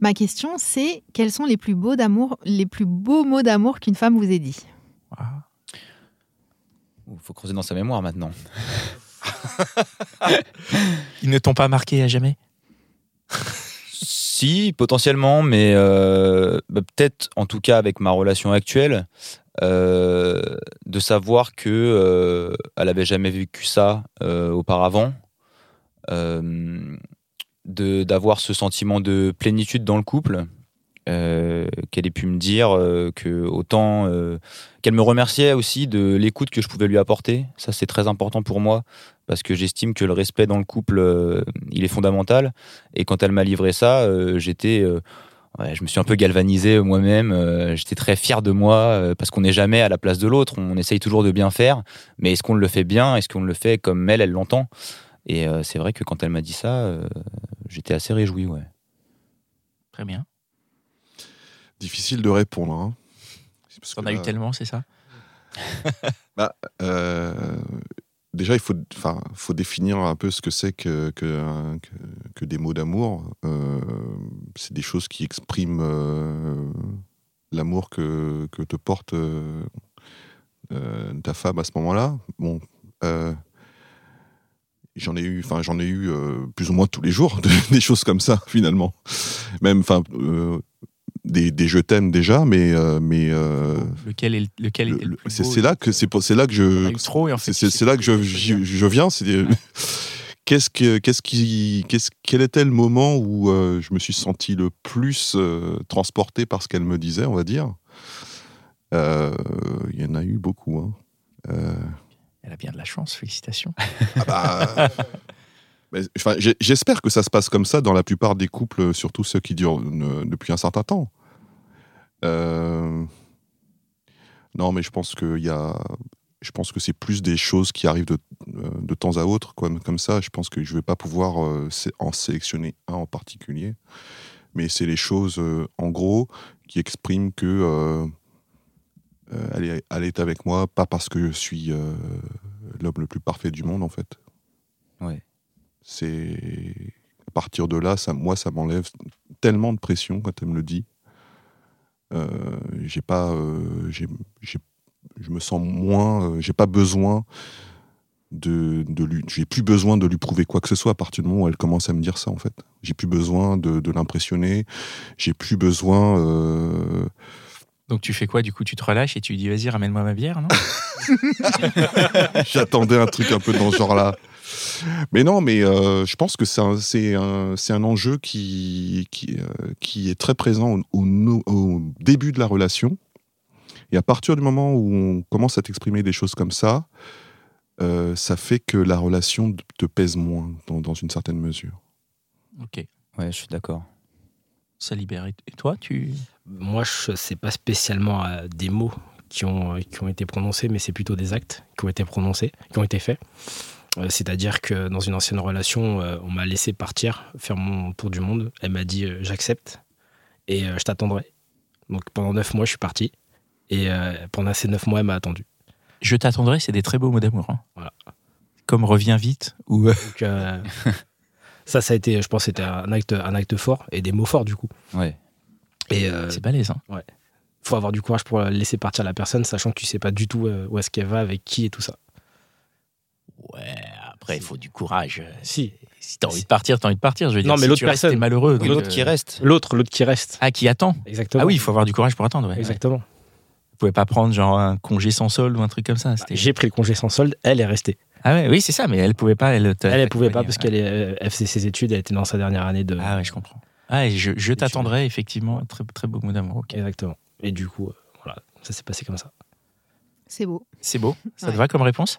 Ma question, c'est quels sont les plus beaux d'amour, les plus beaux mots d'amour qu'une femme vous ait dit? Il faut creuser dans sa mémoire maintenant. Ils ne t'ont pas marqué à jamais? Si, potentiellement, mais euh, bah, peut-être, en tout cas avec ma relation actuelle, euh, de savoir que euh, elle avait jamais vécu ça euh, auparavant, euh, d'avoir ce sentiment de plénitude dans le couple, euh, qu'elle ait pu me dire euh, que autant euh, qu'elle me remerciait aussi de l'écoute que je pouvais lui apporter. Ça, c'est très important pour moi parce que j'estime que le respect dans le couple, euh, il est fondamental. Et quand elle m'a livré ça, j'étais, je me suis un peu galvanisé moi-même. j'étais très fier de moi parce qu'on n'est jamais à la place de l'autre. On essaye toujours de bien faire, mais est-ce qu'on le fait bien? Est-ce qu'on le fait comme elle, elle l'entend? Et euh, c'est vrai que quand elle m'a dit ça, euh, j'étais assez réjoui. Ouais. Très bien. Difficile de répondre. Hein. Parce as eu tellement, c'est ça? Bah, euh, déjà, il faut, enfin, faut définir un peu ce que c'est que, que, que, que des mots d'amour. Euh, c'est des choses qui expriment euh, l'amour que, que te porte ta femme à ce moment-là. Bon, euh, j'en ai eu, enfin, j'en ai eu euh, plus ou moins tous les jours des choses comme ça finalement. Même, enfin. euh, des, des je t'aime déjà, mais, euh, mais euh, Lequel, est, lequel le- était le c'est là que c'est c'est là que je c'est- là que je, pas. je viens c'est qu'est-ce que qu'est-ce qui qu'est-ce quel était le moment où euh, je me suis senti le plus euh, transporté par ce qu'elle me disait on va dire? Il y en a eu beaucoup hein. Euh, Elle a bien de la chance, félicitations. ah bah, mais, enfin, j'espère que ça se passe comme ça dans la plupart des couples surtout ceux qui durent euh, depuis un certain temps Euh, non mais je pense que a que c'est plus des choses qui arrivent de, euh, de temps à autre, quoi, comme ça. Je pense que je vais pas pouvoir euh, en sélectionner un en particulier. Mais c'est les choses, euh, en gros, qui expriment que euh, elle, est, elle est avec moi, pas parce que je suis euh, l'homme le plus parfait du monde, en fait. Ouais. C'est à partir de là, ça, moi, ça m'enlève tellement de pression quand elle me le dit. Euh, j'ai pas, j'ai, j'ai- je me sens moins, j'ai pas besoin de, de lui, j'ai plus besoin de lui prouver quoi que ce soit à partir du moment où elle commence à me dire ça en fait. J'ai plus besoin de, de l'impressionner, j'ai plus besoin. Donc tu fais quoi Du coup, tu te relâches et tu lui dis vas-y, ramène-moi ma bière, non? J'attendais un truc un peu dans ce genre-là. Mais non, mais euh, je pense que c'est un, enjeu qui, qui, euh, qui est très présent au, au no- au début de la relation. Et à partir du moment où on commence à t'exprimer des choses comme ça, euh, ça fait que la relation te pèse moins dans, dans une certaine mesure. Ok, Ouais, je suis d'accord. Ça libère. Et toi, tu. Moi, je sais pas spécialement euh, des mots qui ont, qui ont été prononcés, mais c'est plutôt des actes qui ont été prononcés, qui ont été faits. Euh, C'est-à-dire que dans une ancienne relation, euh, on m'a laissé partir, faire mon tour du monde. Elle m'a dit euh, j'accepte et euh, je t'attendrai. Donc pendant neuf mois, je suis parti. Et euh, pendant ces neuf mois, elle m'a attendu. Je t'attendrai, c'est des très beaux mots d'amour. hein. Voilà. Comme reviens vite ou. euh, Donc euh, ça, ça a été, je pense, c'était un acte, un acte fort et des mots forts du coup. Ouais. Et euh, c'est balèze. Hein. faut avoir du courage pour laisser partir la personne, sachant que tu sais pas du tout euh, où est-ce qu'elle va, avec qui et tout ça. Ouais, après, il faut du courage. Si. Si t'as envie de partir, t'as envie de partir. Je veux dire, Non, mais si l'autre tu restes, personne. t'es malheureux. donc, L'autre euh, qui reste. L'autre, l'autre qui reste. Ah, qui attend Exactement. Ah oui, il faut avoir du courage pour attendre. ouais. Exactement. pouvais pas prendre genre un congé sans solde ou un truc comme ça. c'était- J'ai pris le congé sans solde, elle est restée. Ah ouais, oui, c'est ça, mais elle pouvait pas. Elle, Elle, elle pouvait pas parce qu'elle est, euh, elle faisait ses études, elle était dans sa dernière année de. Ah ouais, je comprends. Ah, et je, je t'attendrai effectivement. Très, très beau mot d'amour. ok. Exactement. Et du coup, euh, voilà, ça s'est passé comme ça. C'est beau. C'est beau. Ça te va comme réponse?